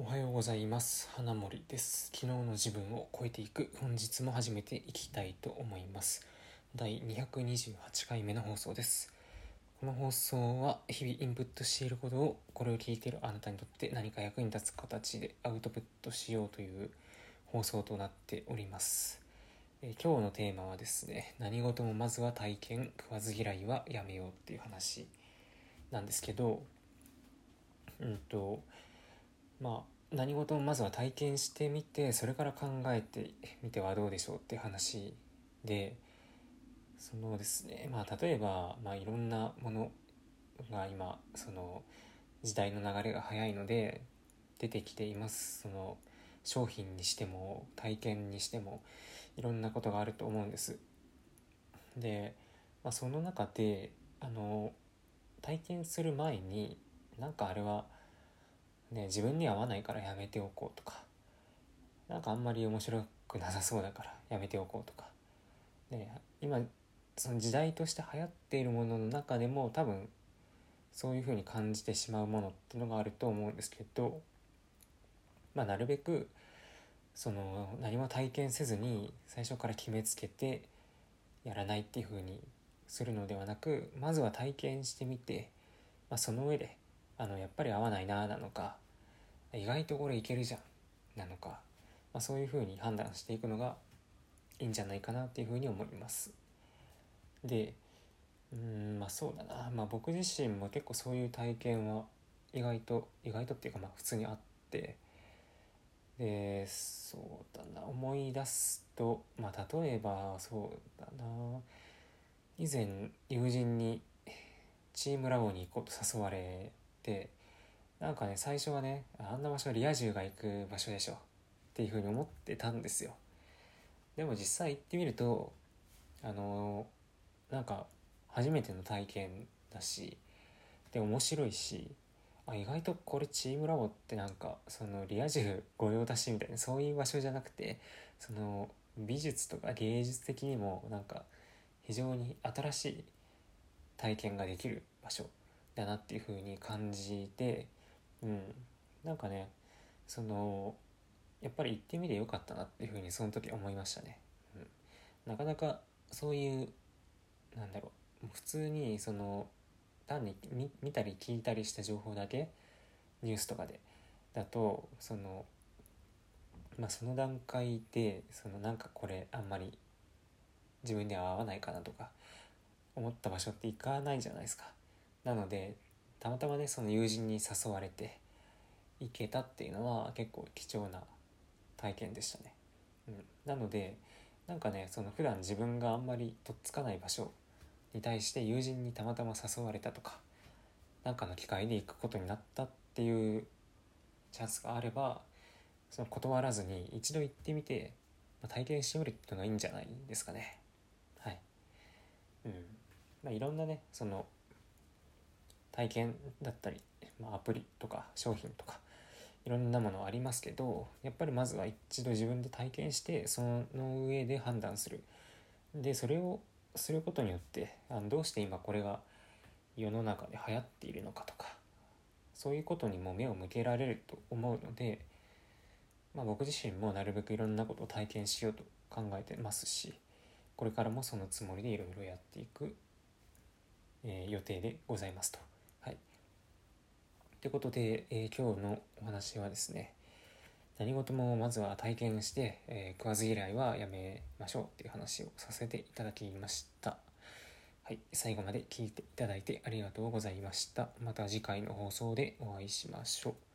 おはようございます。花森です。昨日の自分を超えていく本日も始めていきたいと思います。第228回目の放送です。この放送は日々インプットしていることをこれを聞いているあなたにとって何か役に立つ形でアウトプットしようという放送となっております。え今日のテーマはですね何事もまずは体験食わず嫌いはやめようっていう話なんですけどうんとまあ何事もまずは体験してみてそれから考えてみてはどうでしょうって話でそのですね。まあ例えば、まあ、いろんなものが今その時代の流れが早いので出てきています。その商品にしても体験にしてもいろんなことがあると思うんです。で、まあ、その中であの体験する前になんかあれはね、自分に合わないからやめておこうとかなんかあんまり面白くなさそうだからやめておこうとか、ね、今その時代として流行っているものの中でも多分そういうふうに感じてしまうものっていうのがあると思うんですけど、まあ、なるべくその何も体験せずに最初から決めつけてやらないっていうふうにするのではなくまずは体験してみて、まあ、その上であのやっぱり合わないななのか意外とこれいけるじゃんなのか、まあ、そういうふうに判断していくのがいいんじゃないかなっていうふうに思います。でうんまあそうだな、まあ、僕自身も結構そういう体験は意外と意外とっていうかまあ普通にあってでそうだな。思い出すとまあ例えばそうだな。以前友人にチームラボに行こうと誘われてなんかね最初はねあんな場所はリア充が行く場所でしょ。っていうふうに思ってたんですよ。でも実際行ってみるとあのなんか初めての体験だしで面白いしあ意外とこれチームラボってなんかそのリア充御用達みたいなそういう場所じゃなくてその美術とか芸術的にもなんか非常に新しい体験ができる場所だなっていう風に感じてうん。なんかねそのやっぱり行ってみてよかったなっていう風にその時思いましたね、うん、なかなかそういうなんだろう普通にその単に見たり聞いたりした情報だけニュースとかでだとそのまあその段階でそのなんかこれあんまり自分には合わないかなとか思った場所って行かないじゃないですか。なのでたまたまねその友人に誘われて行けたっていうのは結構貴重な体験でしたね。うん、なのでなんかねその普段自分があんまりとっつかない場所に対して友人にたまたま誘われたとか何かの機会で行くことになったっていうチャンスがあればその断らずに一度行ってみて、まあ、体験してみるっていうのがいいんじゃないですかね。はい。うん。まあ、いろんなねその体験だったり、まあ、アプリとか商品とかいろんなものありますけどやっぱりまずは一度自分で体験してその上で判断するでそれをすることによってあのどうして今これが世の中で流行っているのかとかそういうことにも目を向けられると思うので、まあ、僕自身もなるべくいろんなことを体験しようと考えてますしこれからもそのつもりでいろいろやっていく、えー、予定でございますと。ってことで、えー、今日のお話はですね、何事もまずは体験して、えー、食わず嫌いはやめましょうっていう話をさせていただきました。はい、最後まで聞いていただいてありがとうございました。また次回の放送でお会いしましょう。